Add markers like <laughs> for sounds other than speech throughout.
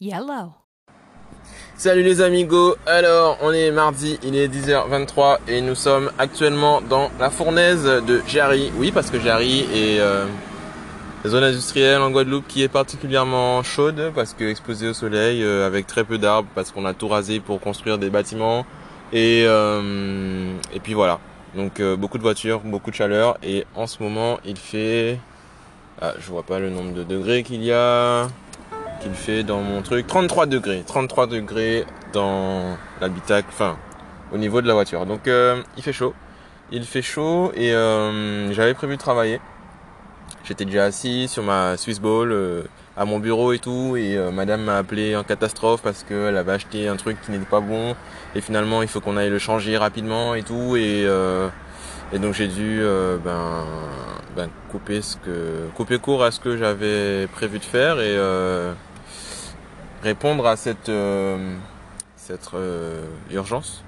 Yellow. Salut les amigos, alors on est mardi, il est 10h23 et nous sommes actuellement dans la fournaise de Jarry. Oui parce que Jarry est euh, zone industrielle en Guadeloupe qui est particulièrement chaude parce que exposée au soleil euh, avec très peu d'arbres parce qu'on a tout rasé pour construire des bâtiments et, euh, et puis voilà. Donc euh, beaucoup de voitures, beaucoup de chaleur et en ce moment il fait... Ah, je vois pas le nombre de degrés qu'il y a qu'il fait dans mon truc. 33 degrés. 33 degrés dans l'habitacle enfin au niveau de la voiture. Donc euh, il fait chaud. Il fait chaud et euh, j'avais prévu de travailler. J'étais déjà assis sur ma Swiss Ball euh, à mon bureau et tout et euh, madame m'a appelé en catastrophe parce qu'elle avait acheté un truc qui n'était pas bon et finalement il faut qu'on aille le changer rapidement et tout et euh, et donc j'ai dû ben, ben couper ce que couper court à ce que j'avais prévu de faire et euh, répondre à cette euh, cette euh, urgence.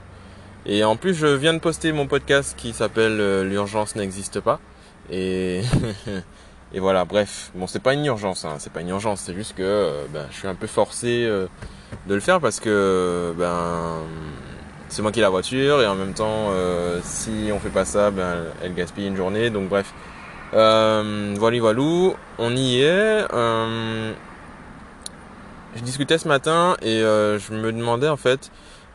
Et en plus, je viens de poster mon podcast qui s'appelle euh, L'urgence n'existe pas. Et <laughs> et voilà, bref, bon, c'est pas une urgence, hein, c'est pas une urgence, c'est juste que ben, je suis un peu forcé de le faire parce que ben c'est moi qui ai la voiture et en même temps, euh, si on fait pas ça, ben elle gaspille une journée. Donc bref, euh, voilà, voilà, on y est. Euh, je discutais ce matin et euh, je me demandais en fait,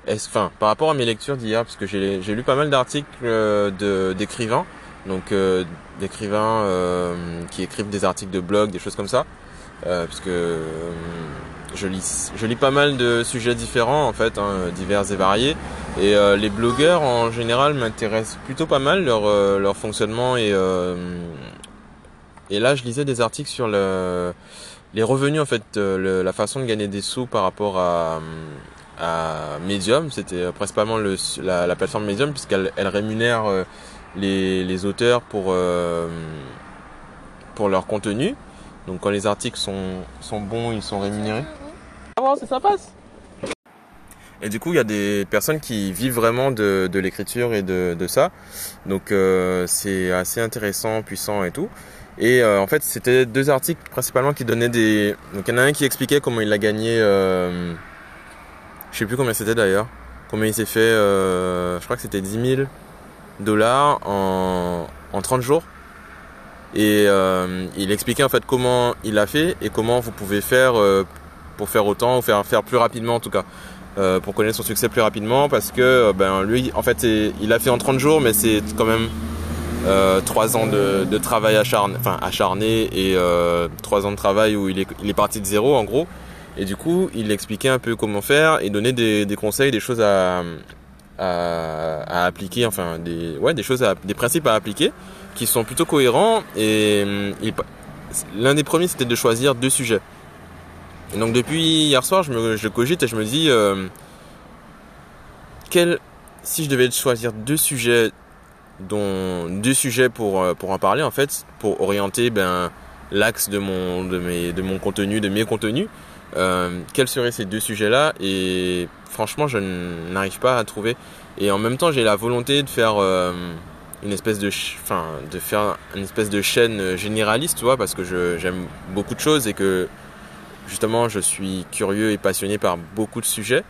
est-ce, enfin, par rapport à mes lectures d'hier, parce que j'ai, j'ai lu pas mal d'articles euh, de, d'écrivains, donc euh, d'écrivains euh, qui écrivent des articles de blog, des choses comme ça, euh, parce que je lis, je lis pas mal de sujets différents en fait, hein, divers et variés, et les blogueurs en général m'intéressent plutôt pas mal leur leur fonctionnement et et là je lisais des articles sur le les revenus en fait, euh, le- la façon de gagner des sous par rapport à, à Medium, c'était euh, principalement le, la, la plateforme Medium puisqu'elle elle rémunère euh, les, les auteurs pour, pour leur contenu. Donc quand les articles sont, sont bons, ils sont rémunérés. Ah bon, c'est ça passe et du coup, il y a des personnes qui vivent vraiment de, de l'écriture et de, de ça. Donc euh, c'est assez intéressant, puissant et tout. Et euh, en fait, c'était deux articles principalement qui donnaient des. Donc il y en a un qui expliquait comment il a gagné. Euh... Je sais plus combien c'était d'ailleurs. Combien il s'est fait. Euh... Je crois que c'était 10 000 dollars en... en 30 jours. Et euh, il expliquait en fait comment il a fait et comment vous pouvez faire euh, pour faire autant ou faire faire plus rapidement en tout cas. Euh, pour connaître son succès plus rapidement parce que ben lui en fait il a fait en 30 jours mais c'est quand même trois ans de, travail acharné, enfin acharné et euh, trois ans de travail où il est, parti de zéro en gros. Et du coup, il expliquait un peu comment faire et donnait des, conseils, des choses à, à, appliquer, enfin des, ouais, des choses, des principes à appliquer qui sont plutôt cohérents. Et il- l'un des premiers, c'était de choisir deux sujets. Et donc depuis hier soir, je, me, je cogite et je me dis, euh, quel, si je devais choisir deux sujets dont deux sujets pour euh, pour en parler en fait pour orienter ben l'axe de mon de mes de mon contenu de mes contenus. Euh, quels seraient ces deux sujets là et franchement je n'arrive pas à trouver. Et en même temps j'ai la volonté de faire euh, une espèce de enfin de faire une espèce de chaîne généraliste tu vois parce que j'aime beaucoup de choses et que justement je suis curieux et passionné par beaucoup de sujets.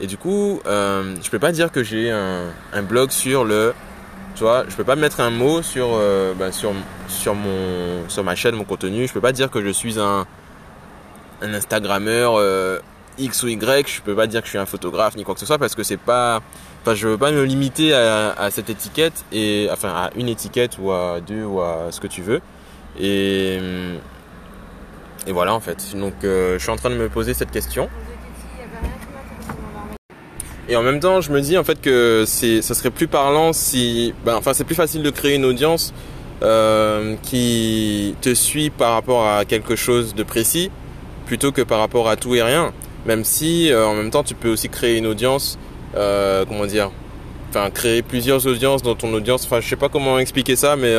Et du coup euh, je peux pas dire que j'ai un, un blog sur le je peux pas mettre un mot sur, euh, bah, sur, sur, mon, sur ma chaîne, mon contenu. Je peux pas dire que je suis un, un Instagrammeur euh, X ou Y. Je peux pas dire que je suis un photographe ni quoi que ce soit parce que c'est pas. Enfin, je veux pas me limiter à, à cette étiquette et enfin à une étiquette ou à deux ou à ce que tu veux. Et et voilà en fait. Donc, euh, je suis en train de me poser cette question. Et en même temps, je me dis en fait que c'est, ça serait plus parlant si, ben, enfin, c'est plus facile de créer une audience euh, qui te suit par rapport à quelque chose de précis plutôt que par rapport à tout et rien. Même si, euh, en même temps, tu peux aussi créer une audience, euh, comment dire, enfin, créer plusieurs audiences dans ton audience. Enfin, je sais pas comment expliquer ça, mais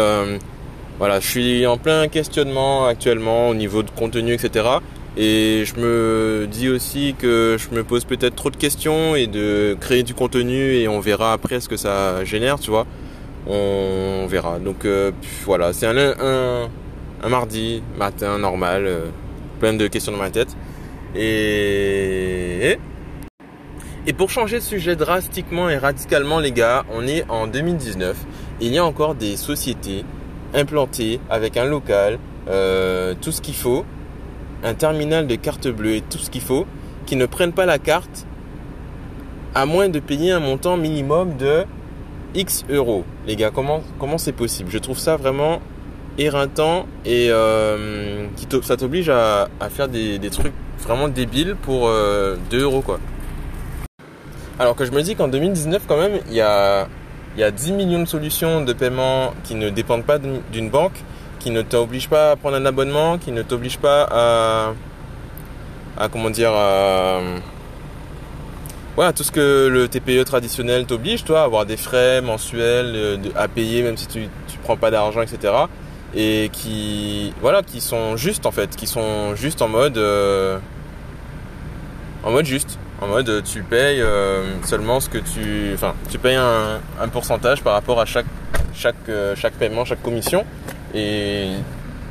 voilà, je suis en plein questionnement actuellement au niveau de contenu, etc. Et je me dis aussi que je me pose peut-être trop de questions et de créer du contenu et on verra après ce que ça génère, tu vois. On verra. Donc euh, voilà, c'est un, un, un mardi matin normal, euh, plein de questions dans ma tête. Et Et pour changer de sujet drastiquement et radicalement, les gars, on est en 2019. Et il y a encore des sociétés implantées avec un local, euh, tout ce qu'il faut, un terminal de carte bleue et tout ce qu'il faut, qui ne prennent pas la carte à moins de payer un montant minimum de X euros. Les gars, comment comment c'est possible? Je trouve ça vraiment éreintant et euh, qui ça t'oblige à, faire des, trucs vraiment débiles pour 2 euh, euros quoi. Alors que je me dis qu'en 2019 quand même, il y a, il y a 10 millions de solutions de paiement qui ne dépendent pas d'une banque, qui ne t'obligent pas à prendre un abonnement, qui ne t'obligent pas à, à comment dire, à, voilà, tout ce que le TPE traditionnel t'oblige, toi, à avoir des frais mensuels euh, à payer même si tu, tu prends pas d'argent, etc. Et qui, voilà, qui sont justes en fait, qui sont juste en mode, euh, en mode juste, en mode tu payes euh, seulement ce que tu, enfin, tu payes un pourcentage par rapport à chaque, chaque, chaque paiement, chaque commission. Et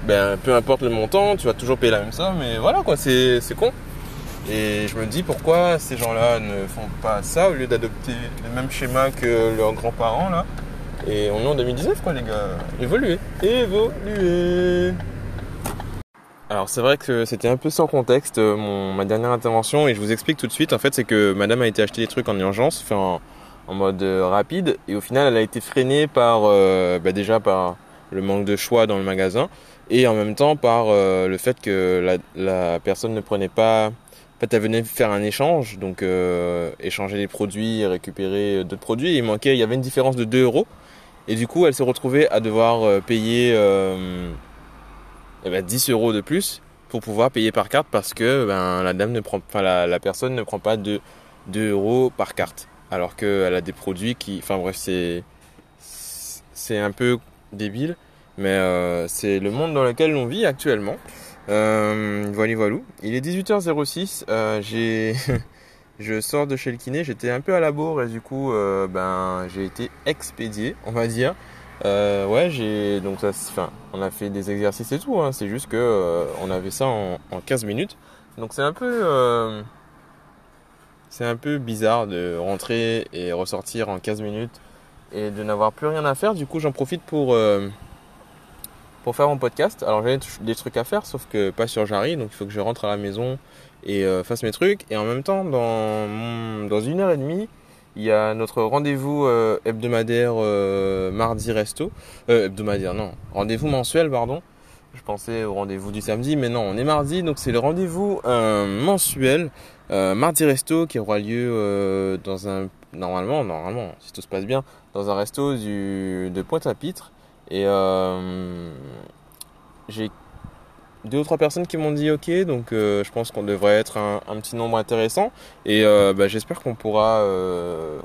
ben, peu importe le montant, tu vas toujours payer la même somme. Mais voilà quoi, c'est, con. Et je me dis pourquoi ces gens-là ne font pas ça au lieu d'adopter le même schéma que leurs grands-parents là? Et on est en 2019 quoi les gars. Évoluer. Évoluer. Alors c'est vrai que c'était un peu sans contexte euh, mon, ma dernière intervention et je vous explique tout de suite. En fait c'est que madame a été acheter des trucs en urgence, en, mode euh, rapide et au final elle a été freinée par euh, bah, déjà par le manque de choix dans le magasin et en même temps par le fait que la, personne ne prenait pas en fait, elle venait faire un échange, donc euh, échanger les produits, récupérer d'autres produits. il manquait, il y avait une différence de 2 euros. Et du coup, elle s'est retrouvée à devoir euh, payer euh, eh ben, 10 euros de plus pour pouvoir payer par carte parce que ben, la dame ne prend, la personne ne prend pas de 2 euros par carte. Alors qu'elle a des produits qui, enfin bref, c'est c'est un peu débile, mais c'est le monde dans lequel on vit actuellement. Euh, voilà, voilà. Il est 18h06. Euh, j'ai, <laughs> je sors de chez le kiné. J'étais un peu à la bourre et du coup, euh, ben, j'ai été expédié, on va dire. Euh, ouais, j'ai donc ça, enfin, on a fait des exercices et tout. Hein. C'est juste que euh, on avait ça en, en 15 minutes. Donc c'est un peu, euh, c'est un peu bizarre de rentrer et ressortir en 15 minutes et de n'avoir plus rien à faire. Du coup, j'en profite pour pour faire mon podcast. Alors j'ai des trucs à faire, sauf que pas sur Jarry, donc il faut que je rentre à la maison et euh, fasse mes trucs. Et en même temps, dans, dans une heure et demie, il y a notre rendez-vous euh, hebdomadaire euh, mardi resto. hebdomadaire, non. Rendez-vous mensuel, pardon. Je pensais au rendez-vous du samedi, mais non, on est mardi, donc c'est le rendez-vous mensuel mardi resto qui aura lieu dans un normalement, normalement, si tout se passe bien, dans un resto du, de Pointe-à-Pitre. Et euh, j'ai deux ou trois personnes qui m'ont dit ok, donc euh, je pense qu'on devrait être un, petit nombre intéressant. Et euh, bah, j'espère qu'on pourra,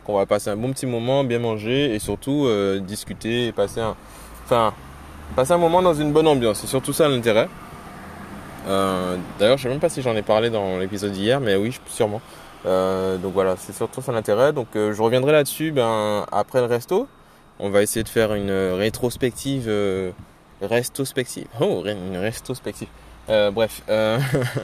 qu'on va passer un bon petit moment, bien manger et surtout discuter et passer un, enfin, passer un moment dans une bonne ambiance. C'est surtout ça l'intérêt. D'ailleurs, je sais même pas si j'en ai parlé dans l'épisode d'hier, mais oui, sûrement. donc voilà, c'est surtout ça l'intérêt. Donc je reviendrai là-dessus ben, après le resto. On va essayer de faire une rétrospective, euh, retrospective. Oh, une rétrospective. Euh, bref, euh,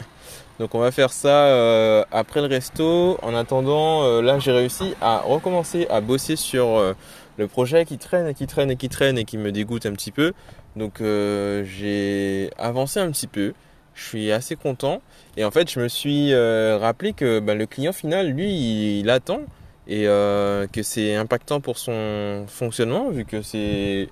<laughs> donc on va faire ça euh, après le resto. En attendant, là j'ai réussi à recommencer à bosser sur le projet qui traîne et qui traîne et qui traîne et qui me dégoûte un petit peu. Donc j'ai avancé un petit peu. Je suis assez content. Et en fait, je me suis rappelé que bah, le client final, lui, il attend et euh, que c'est impactant pour son fonctionnement vu que c'est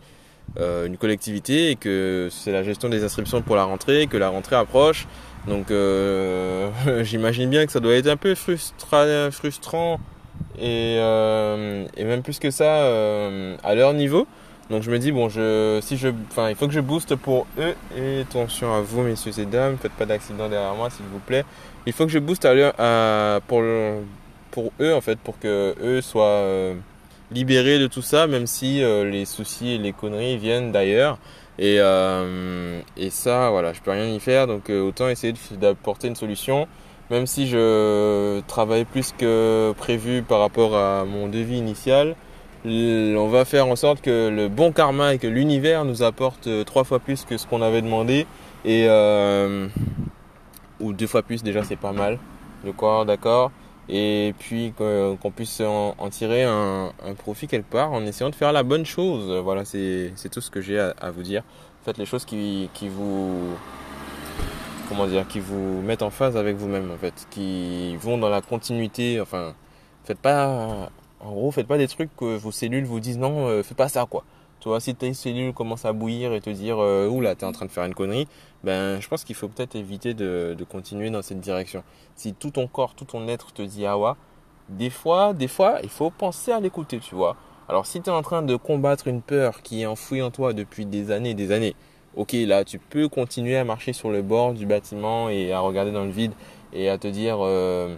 euh, une collectivité et que c'est la gestion des inscriptions pour la rentrée, que la rentrée approche. Donc euh, <laughs> j'imagine bien que ça doit être un peu frustra frustrant et, euh, et, même plus que ça euh, à leur niveau. Donc je me dis bon je si je il faut que je booste pour eux et attention à vous messieurs et dames, faites pas d'accident derrière moi s'il vous plaît. Il faut que je booste pour eux en fait, pour que eux soient euh, libérés de tout ça, même si les soucis et les conneries viennent d'ailleurs. Et, et ça, voilà, je peux rien y faire, donc autant essayer d'apporter une solution. Même si je travaille plus que prévu par rapport à mon devis initial, on va faire en sorte que le bon karma et que l'univers nous apporte trois fois plus que ce qu'on avait demandé et ou deux fois plus déjà c'est pas mal. De quoi d'accord et puis qu'on puisse en, tirer un, profit quelque part en essayant de faire la bonne chose. Voilà, c'est tout ce que j'ai à, vous dire. Faites les choses qui, qui vous comment dire, qui vous mettent en phase avec vous-même en fait, qui vont dans la continuité. Enfin, faites pas, en gros, faites pas des trucs que vos cellules vous disent non, euh, fais pas ça quoi. Tu vois, si tes cellules commencent à bouillir et te dire euh, oula, t'es en train de faire une connerie, ben je pense qu'il faut peut-être éviter de, continuer dans cette direction. Si tout ton corps, tout ton être te dit ah ouais, des fois, des fois, il faut penser à l'écouter, tu vois. Alors si tu es en train de combattre une peur qui est enfouie en toi depuis des années et des années, ok là tu peux continuer à marcher sur le bord du bâtiment et à regarder dans le vide et à te dire euh,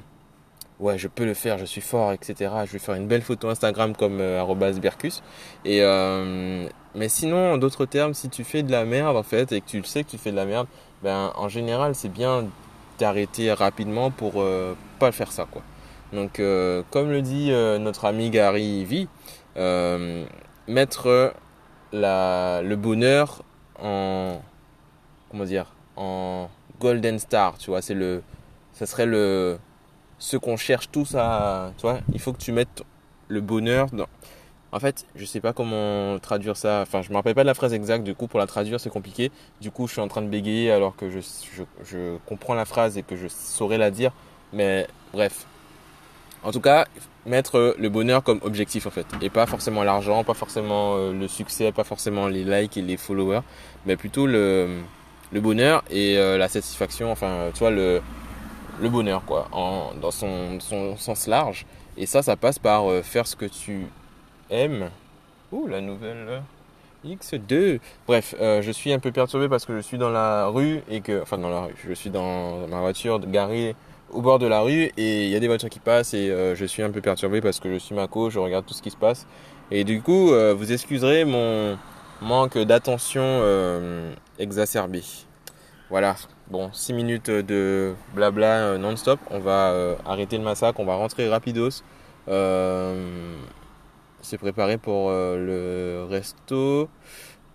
ouais, je peux le faire, je suis fort, etc. Je vais faire une belle photo Instagram comme euh, Bercus. Et euh, mais sinon, en d'autres termes, si tu fais de la merde en fait et que tu le sais que tu fais de la merde, ben en général, c'est bien d'arrêter rapidement pour euh, pas faire ça quoi. Donc, euh, comme le dit euh, notre ami Gary V, mettre la, le bonheur en comment dire en golden star, tu vois, c'est le ça serait le ce qu'on cherche tous à, tu vois, il faut que tu mettes le bonheur dans. En fait, je sais pas comment traduire ça. Enfin, je me rappelle pas de la phrase exacte. Du coup, pour la traduire, c'est compliqué. Du coup, je suis en train de bégayer alors que je, comprends la phrase et que je saurais la dire. Mais bref. En tout cas, mettre le bonheur comme objectif en fait. Et pas forcément l'argent, pas forcément euh, le succès, pas forcément les likes et les followers. Mais plutôt le, bonheur et euh, la satisfaction. Enfin, tu vois, le, bonheur, quoi, dans son, sens large. Et ça, ça passe par euh, faire ce que tu aimes. Ouh, la nouvelle X2. Bref, euh, je suis un peu perturbé parce que je suis dans la rue et que, enfin dans la rue, je suis dans ma voiture garée au bord de la rue et il y a des voitures qui passent et euh, je suis un peu perturbé parce que je suis Mako, je regarde tout ce qui se passe et du coup, vous excuserez mon manque d'attention exacerbé. Voilà, Bon, 6 minutes de blabla euh, non-stop. On va euh, arrêter le massacre, on va rentrer rapidos. Euh, se préparer pour le resto,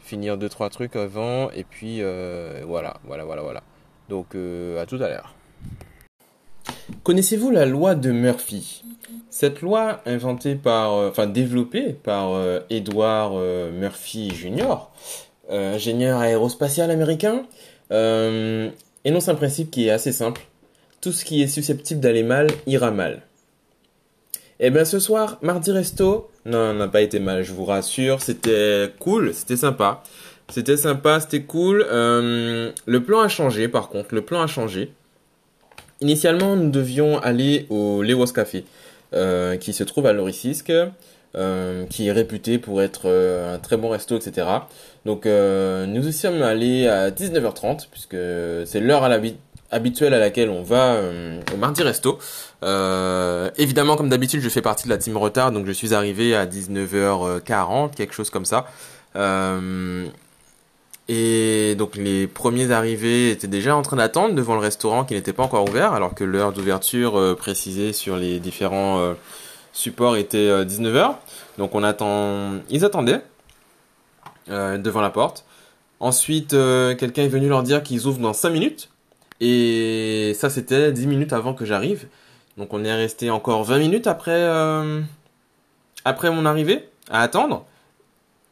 finir 2-3 trucs avant, et puis voilà, voilà, voilà, voilà. Donc à tout à l'heure. Connaissez-vous la loi de Murphy? Cette loi inventée par, enfin développée par Edward Murphy Jr., ingénieur aérospatial américain, énonce un principe qui est assez simple. Tout ce qui est susceptible d'aller mal ira mal. Eh bien ce soir, mardi resto, non, n'a pas été mal, je vous rassure, c'était cool, c'était sympa. C'était sympa, c'était cool. Euh, le plan a changé par contre, le plan a changé. Initialement, nous devions aller au Lewis Café, euh, qui se trouve à Lorisisk. Euh, qui est réputé pour être euh, un très bon resto, etc. Donc nous y sommes allés à 19h30, puisque c'est l'heure habituelle à laquelle on va au mardi resto. évidemment, comme d'habitude, je fais partie de la team retard, donc je suis arrivé à 19h40, quelque chose comme ça. Et donc les premiers arrivés étaient déjà en train d'attendre devant le restaurant qui n'était pas encore ouvert, alors que l'heure d'ouverture précisée sur les différents support était 19h. Euh, Donc on attend, ils attendaient euh, devant la porte. Ensuite, euh, quelqu'un est venu leur dire qu'ils ouvrent dans 5 minutes. Et ça, c'était 10 minutes avant que j'arrive. Donc on est resté encore 20 minutes après, après mon arrivée à attendre.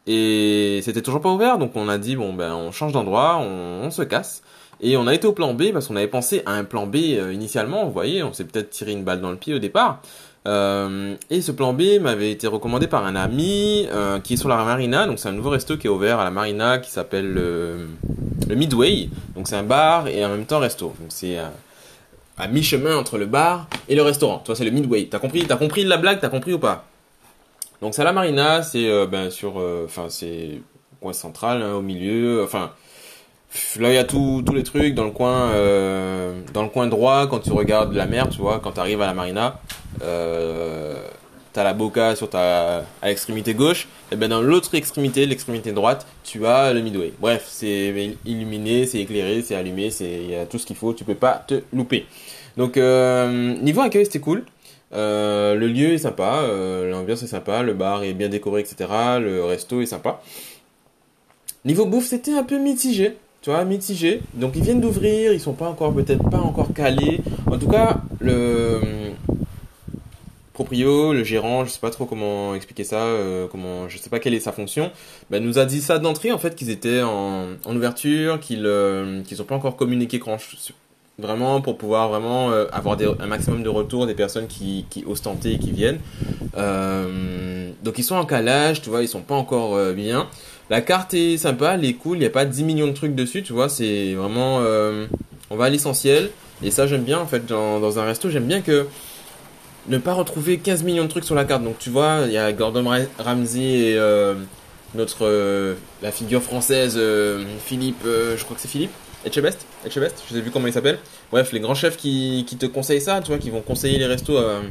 Et c'était toujours pas ouvert. Donc on a dit, bon, ben on change d'endroit, on, se casse. Et on a été au plan B parce qu'on avait pensé à un plan B initialement. Vous voyez, on s'est peut-être tiré une balle dans le pied au départ. Euh, et ce plan B m'avait été recommandé par un ami euh, qui est sur la marina. Donc c'est un nouveau resto qui est ouvert à la marina qui s'appelle le, Midway. Donc c'est un bar et en même temps resto. Donc c'est euh, à mi-chemin entre le bar et le restaurant. Toi c'est le Midway. T'as compris T'as compris la blague T'as compris ou pas? Donc c'est à la marina. C'est ben sur, enfin c'est coin central hein, au milieu. Enfin Là, il y a tous les trucs dans le coin, euh, dans le coin droit. Quand tu regardes la mer, tu vois, quand tu arrives à la marina, euh, t'as la boca sur ta à l'extrémité gauche. Et ben dans l'autre extrémité, l'extrémité droite, tu as le midway. Bref, c'est illuminé, c'est éclairé, c'est allumé, c'est il y a tout ce qu'il faut. Tu peux pas te louper. Donc euh, niveau accueil, c'était cool. Euh, le lieu est sympa, euh, l'ambiance est sympa, le bar est bien décoré, etc. Le resto est sympa. Niveau bouffe, c'était un peu mitigé tu vois, mitigé. Donc ils viennent d'ouvrir, ils sont pas encore peut-être pas encore calés. En tout cas, le proprio, le gérant, je sais pas trop comment expliquer ça, euh, comment, je sais pas quelle est sa fonction, bah, nous a dit ça d'entrée en fait qu'ils étaient en, ouverture, qu'ils euh, qu'ils pas encore communiqué grand vraiment pour pouvoir vraiment euh, avoir un maximum de retours des personnes qui, qui osent et qui viennent. Euh, donc ils sont en calage, tu vois, ils sont pas encore euh, bien. La carte est sympa, elle est cool, il n'y a pas 10 millions de trucs dessus, tu vois, c'est vraiment... on va à l'essentiel. Et ça j'aime bien en fait dans, dans un resto, j'aime bien que ne pas retrouver 15 millions de trucs sur la carte. Donc tu vois, il y a Gordon Ramsay et notre la figure française Philippe, je crois que c'est Philippe Etchebest Etchebest Je sais plus comment il s'appelle. Bref, les grands chefs qui, qui, te conseillent ça, tu vois, qui vont conseiller les restos euh,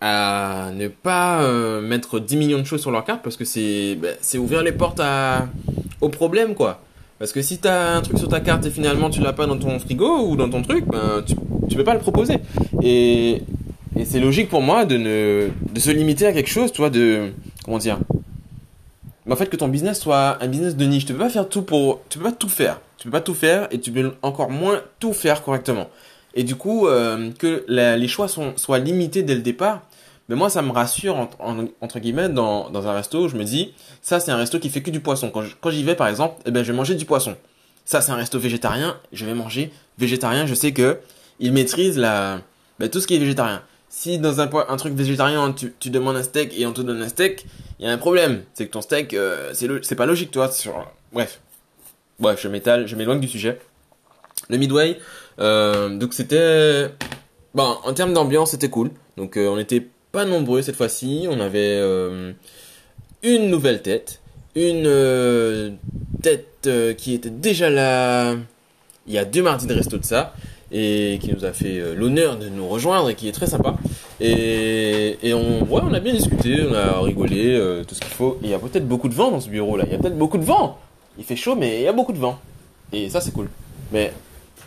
à ne pas euh, mettre 10 millions de choses sur leur carte parce que c'est bah, c'est ouvrir les portes à, au problème, quoi. Parce que si t'as un truc sur ta carte et finalement tu l'as pas dans ton frigo ou dans ton truc, ben tu, tu peux pas le proposer. Et, et c'est logique pour moi de de se limiter à quelque chose, tu vois, de comment dire. Mais en fait que ton business soit un business de niche, tu peux pas faire tout pour tu peux pas tout faire. Tu peux pas tout faire et tu peux encore moins tout faire correctement. Et du coup, euh, que les choix sont, soient limités dès le départ, mais moi ça me rassure entre guillemets dans, dans un resto, je me dis ça c'est un resto qui fait que du poisson. Quand j'y vais par exemple, eh ben je vais manger du poisson. Ça c'est un resto végétarien, je vais manger végétarien. Je sais que il maîtrise la ben, tout ce qui est végétarien. Si dans un, un truc végétarien tu, tu demandes un steak et on te donne un steak, il y a un problème. C'est que ton steak euh, c'est pas logique toi. Sur... Bref, Bref, je m'étale, je m'éloigne du sujet. Le Midway, euh, donc c'était, bon, en termes d'ambiance, c'était cool. Donc euh, on n'était pas nombreux cette fois-ci. On avait euh, une nouvelle tête, une tête qui était déjà là il y a deux mardis de resto de ça et qui nous a fait l'honneur de nous rejoindre et qui est très sympa. Et, et on, ouais, on a bien discuté, on a rigolé, tout ce qu'il faut. Il y a peut-être beaucoup de vent dans ce bureau là. Il y a peut-être beaucoup de vent. Il fait chaud, mais il y a beaucoup de vent. Et ça, c'est cool. Mais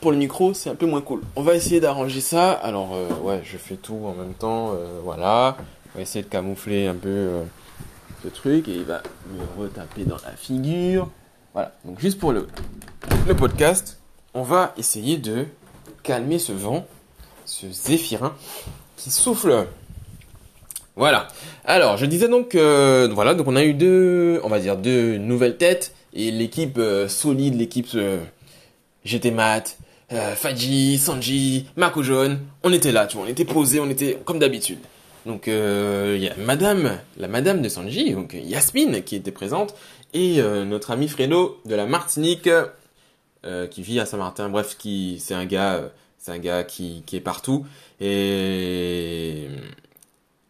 pour le micro, c'est un peu moins cool. On va essayer d'arranger ça. Alors, euh, ouais, je fais tout en même temps. Euh, voilà. On va essayer de camoufler un peu euh, ce truc. Et il va me retaper dans la figure. Voilà. Donc, juste pour le, le podcast, on va essayer de calmer ce vent, ce zéphirin qui souffle. Voilà. Alors, je disais donc, voilà, donc on a eu deux, on va dire deux nouvelles têtes et l'équipe euh, solide, l'équipe euh, GT Mat, euh, Faji, Sanji, Marco Jaune, on était là, tu vois, on était posé, on était comme d'habitude. Donc il y a Madame, la Madame de Sanji, donc Yasmine qui était présente, et notre ami Fredo de la Martinique qui vit à Saint-Martin. Bref, qui c'est un gars, c'est un gars qui, qui est partout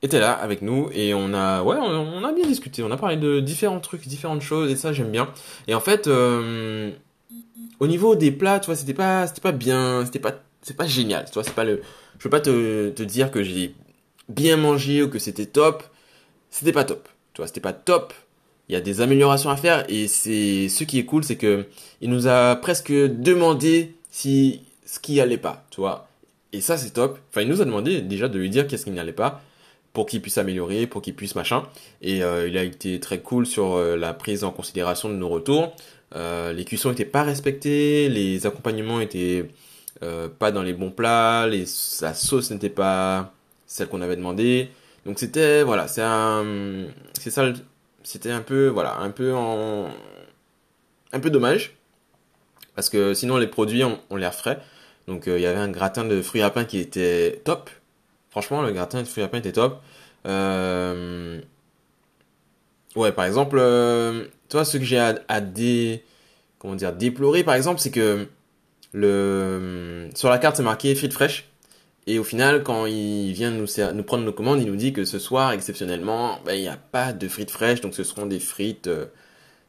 était là avec nous et on a ouais on, a bien discuté. On a parlé de différents trucs différentes choses et ça j'aime bien. Et en fait euh, au niveau des plats tu vois c'était pas c'était pas bien c'était pas c'est pas génial tu vois c'est pas le je peux pas te, te dire que j'ai bien mangé ou que c'était top. C'était pas top tu vois c'était pas top. Il y a des améliorations à faire et c'est ce qui est cool c'est que il nous a presque demandé si ce qui allait pas tu vois. Et ça c'est top. Enfin il nous a demandé déjà de lui dire qu'est-ce qui n'allait pas pour qu'il puisse améliorer, pour qu'il puisse machin. Et euh, il a été très cool sur euh, la prise en considération de nos retours. Euh, les cuissons n'étaient pas respectées, les accompagnements étaient pas dans les bons plats, les, la sauce n'était pas celle qu'on avait demandé. Donc c'était voilà, c'est un, c'est ça, c'était un peu voilà, un peu en, un peu dommage parce que sinon les produits ont, ont l'air frais. Donc il y avait un gratin de fruits à pain qui était top, Franchement, le gratin de fruits à pain était top. Euh... Ouais, par exemple, euh... toi, ce que j'ai à, à dé... comment dire, déplorer, par exemple, c'est que sur la carte c'est marqué frites fraîches et au final quand il vient nous nous prendre nos commandes il nous dit que ce soir exceptionnellement ben, il n'y a pas de frites fraîches. Donc ce seront des frites euh,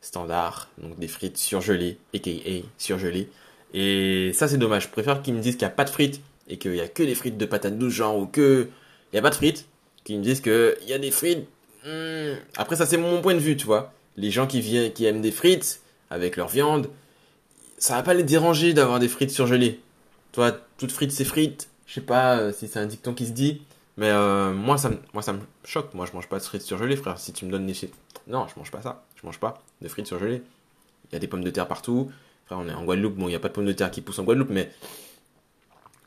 standards donc des frites surgelées aka surgelées. Et ça c'est dommage. Je préfère qu'ils me disent qu'il n'y a pas de frites et qu'il y a que des frites de patates douces genre ou que il y a pas de frites qui me disent que il y a des frites hmm. après ça c'est mon point de vue tu vois. Les gens qui viennent qui aiment des frites avec leur viande ça va pas les déranger d'avoir des frites surgelées. Toi toute frite c'est frites je sais pas euh, si c'est un dicton qui se dit mais euh, moi ça moi ça me choque. Moi je mange pas de frites surgelées frère. Si tu me donnes des frites non je mange pas ça. Je mange pas de frites surgelées. Il y a des pommes de terre partout. Frère on est en Guadeloupe. Bon il y a pas de pommes de terre qui poussent en Guadeloupe mais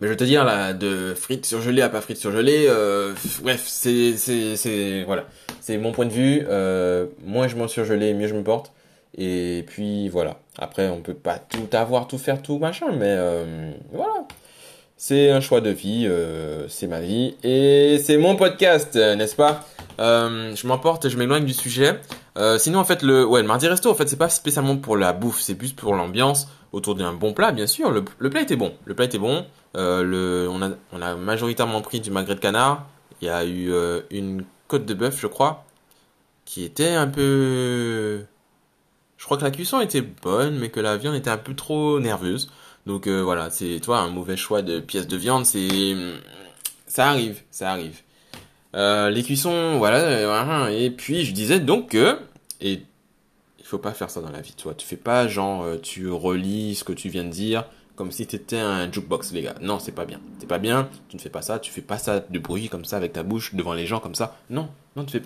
Mais je vais te dire là, de frites surgelées à pas frites surgelées, euh, bref, c'est c'est c'est voilà, c'est mon point de vue. Euh, moins je m'en surgelé, mieux je me porte. Et puis voilà. Après, on peut pas tout avoir, tout faire, tout machin, mais euh, voilà. C'est un choix de vie, euh, c'est ma vie et c'est mon podcast, n'est-ce pas? Euh, Je m'emporte, je m'éloigne du sujet. Euh, sinon, en fait, le, ouais, le mardi resto, en fait, c'est pas spécialement pour la bouffe, c'est plus pour l'ambiance autour d'un bon plat, bien sûr. Le, plat était bon, le plat était bon. Euh, on a, majoritairement pris du magret de canard. Il y a eu euh, une côte de bœuf, je crois, qui était un peu. Je crois que la cuisson était bonne, mais que la viande était un peu trop nerveuse. Donc euh, voilà, c'est toi un mauvais choix de pièces de viande, c'est ça arrive, ça arrive. Les cuissons, voilà, et puis je disais donc que et il faut pas faire ça dans la vie, toi. Tu fais pas genre tu relis ce que tu viens de dire comme si t'étais un jukebox, les gars. Non, c'est pas bien. C'est pas bien. Tu ne fais pas ça. Tu fais pas ça de bruit comme ça avec ta bouche devant les gens comme ça. Non, non, tu fais.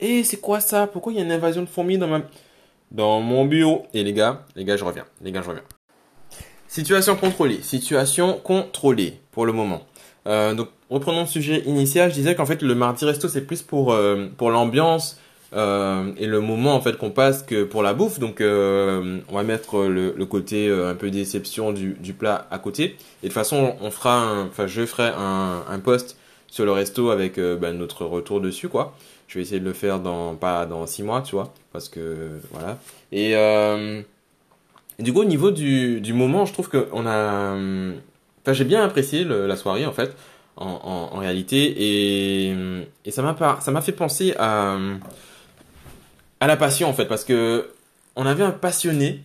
Et c'est quoi ça? Pourquoi il y a une invasion de fourmis dans ma dans mon bureau? Et les gars, les gars, je reviens. Les gars, je reviens. Situation contrôlée. Situation contrôlée pour le moment. Euh, donc reprenons le sujet initial. Je disais qu'en fait le mardi resto c'est plus pour euh, pour l'ambiance euh, et le moment en fait qu'on passe que pour la bouffe. Donc euh, on va mettre le, le côté euh, un peu déception du, du, plat à côté. Et de toute façon on fera, enfin je ferai un, un post sur le resto avec bah, notre retour dessus quoi. Je vais essayer de le faire dans pas dans six mois tu vois parce que voilà. Et et du coup, au niveau du, du moment, je trouve qu'on a. Enfin, j'ai bien apprécié le, la soirée, en fait, en, en, en réalité. Et, et ça m'a ça m'a fait penser à, à la passion, en fait, parce que on avait un passionné,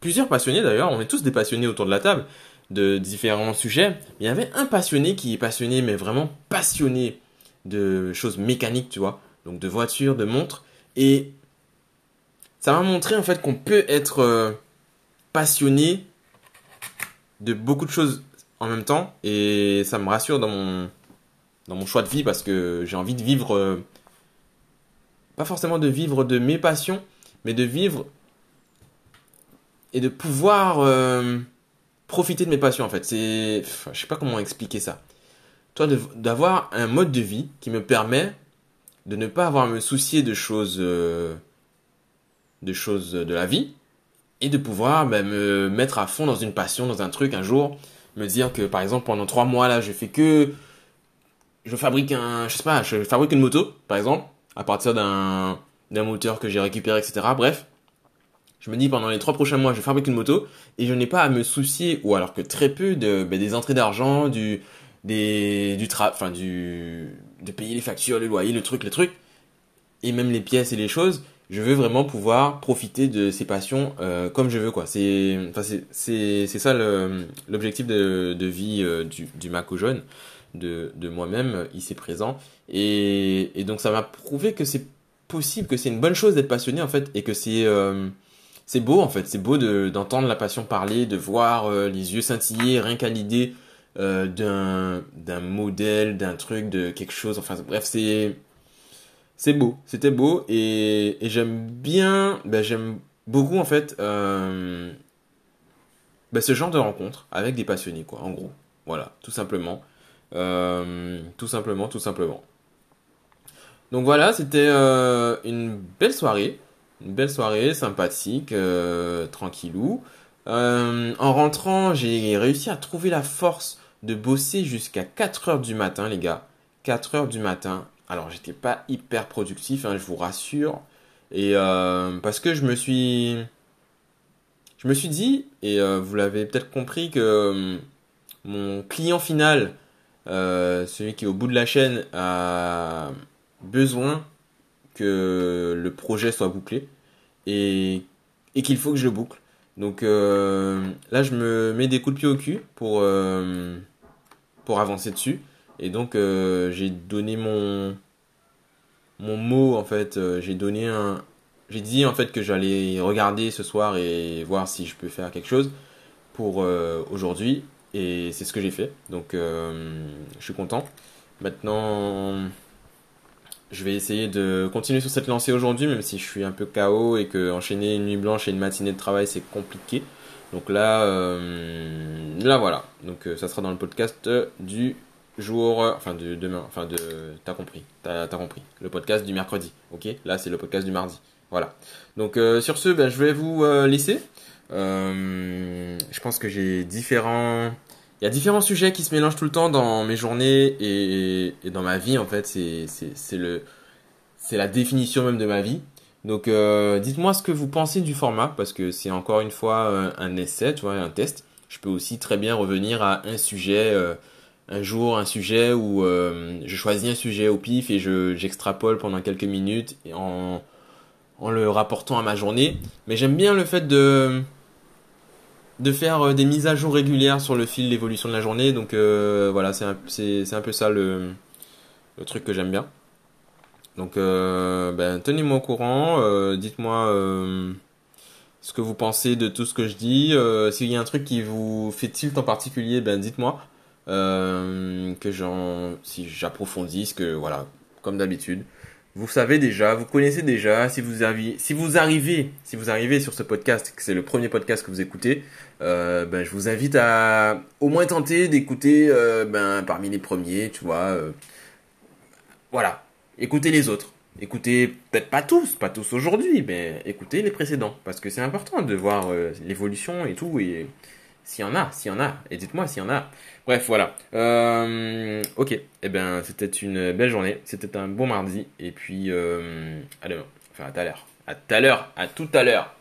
plusieurs passionnés d'ailleurs, on est tous des passionnés autour de la table, de différents sujets. Mais il y avait un passionné qui est passionné, mais vraiment passionné de choses mécaniques, tu vois. Donc de voitures, de montres. Et ça m'a montré, en fait, qu'on peut être passionné de beaucoup de choses en même temps et ça me rassure dans mon dans mon choix de vie parce que j'ai envie de vivre euh, pas forcément de vivre de mes passions mais de vivre et de pouvoir euh, profiter de mes passions en fait. C'est je sais pas comment expliquer ça. Toi d'avoir un mode de vie qui me permet de ne pas avoir à me soucier de choses euh, de choses de la vie et de pouvoir bah, me mettre à fond dans une passion, dans un truc un jour, me dire que par exemple pendant trois mois là je fais que je fabrique un je sais pas je fabrique une moto par exemple à partir d'un d'un moteur que j'ai récupéré etc bref je me dis pendant les trois prochains mois je fabrique une moto et je n'ai pas à me soucier ou alors que très peu de bah, des entrées d'argent du des du du de payer les factures les loyers le truc les trucs et même les pièces et les choses je veux vraiment pouvoir profiter de ces passions euh, comme je veux quoi. C'est enfin c'est ça l'objectif de vie euh, du du Mako jeune de moi-même ici présent. Et donc ça m'a prouvé que c'est possible que c'est une bonne chose d'être passionné en fait et que c'est euh, c'est beau en fait, c'est beau de d'entendre la passion parler, de voir euh, les yeux scintiller rien qu'à l'idée euh, d'un modèle, d'un truc, de quelque chose. Enfin bref, c'est c'est beau, c'était beau et, et j'aime bien, ben j'aime beaucoup en fait ben ce genre de rencontre avec des passionnés quoi, en gros, voilà, tout simplement, tout simplement, tout simplement. Donc voilà, c'était euh, une belle soirée, une belle soirée sympathique, euh, tranquillou. Euh, en rentrant, j'ai réussi à trouver la force de bosser jusqu'à 4 heures du matin, les gars. 4 heures du matin alors, j'étais pas hyper productif, hein, je vous rassure. Et euh, parce que je me suis, je me suis dit, et euh, vous l'avez peut-être compris, que euh, mon client final, euh, celui qui au bout de la chaîne, a besoin que le projet soit bouclé et, et qu'il faut que je le boucle. Donc euh, là, je me mets des coups de pied au cul pour, euh, pour avancer dessus. Et donc j'ai donné mon mon mot en fait, j'ai donné un j'ai dit en fait que j'allais regarder ce soir et voir si je peux faire quelque chose pour aujourd'hui et c'est ce que j'ai fait. Donc euh, je suis content. Maintenant je vais essayer de continuer sur cette lancée aujourd'hui même si je suis un peu KO et que enchaîner une nuit blanche et une matinée de travail c'est compliqué. Donc là, là voilà. Donc ça sera dans le podcast du jour, enfin de demain, enfin de, t'as compris, t'as as compris. Le podcast du mercredi, ok? Là c'est le podcast du mardi. Voilà. Donc sur ce, ben, je vais vous laisser. Je pense que j'ai différents il y a différents sujets qui se mélangent tout le temps dans mes journées et, dans ma vie en fait. C'est la définition même de ma vie. Donc euh, dites-moi ce que vous pensez du format parce que c'est encore une fois euh, un essai, tu vois, un test. Je peux aussi très bien revenir à un sujet, euh, un jour, un sujet où je choisis un sujet au pif et je j'extrapole pendant quelques minutes en en le rapportant à ma journée. Mais j'aime bien le fait de de faire euh, des mises à jour régulières sur le fil l'évolution de la journée. Donc euh, voilà, c'est un, un, peu ça le, truc que j'aime bien. Donc euh, ben, tenez-moi au courant, dites-moi ce que vous pensez de tout ce que je dis. S'il y a un truc qui vous fait tilt en particulier, ben dites-moi. que j'en, si j'approfondisse, que voilà, comme d'habitude vous savez déjà, vous connaissez déjà. Si vous, arrivez, si vous arrivez, sur ce podcast, que c'est le premier podcast que vous écoutez, euh, ben, je vous invite à au moins tenter d'écouter euh, ben, parmi les premiers, tu vois. Euh, voilà, écoutez les autres. Écoutez peut-être pas tous, pas tous aujourd'hui, mais écoutez les précédents, parce que c'est important de voir l'évolution et tout, et s'il y en a, s'il y en a, et dites-moi s'il y en a. Bref, voilà. Euh, ok, eh ben c'était une belle journée, c'était un bon mardi, et puis euh, à demain, enfin à tout à l'heure, à tout à l'heure, à tout à l'heure.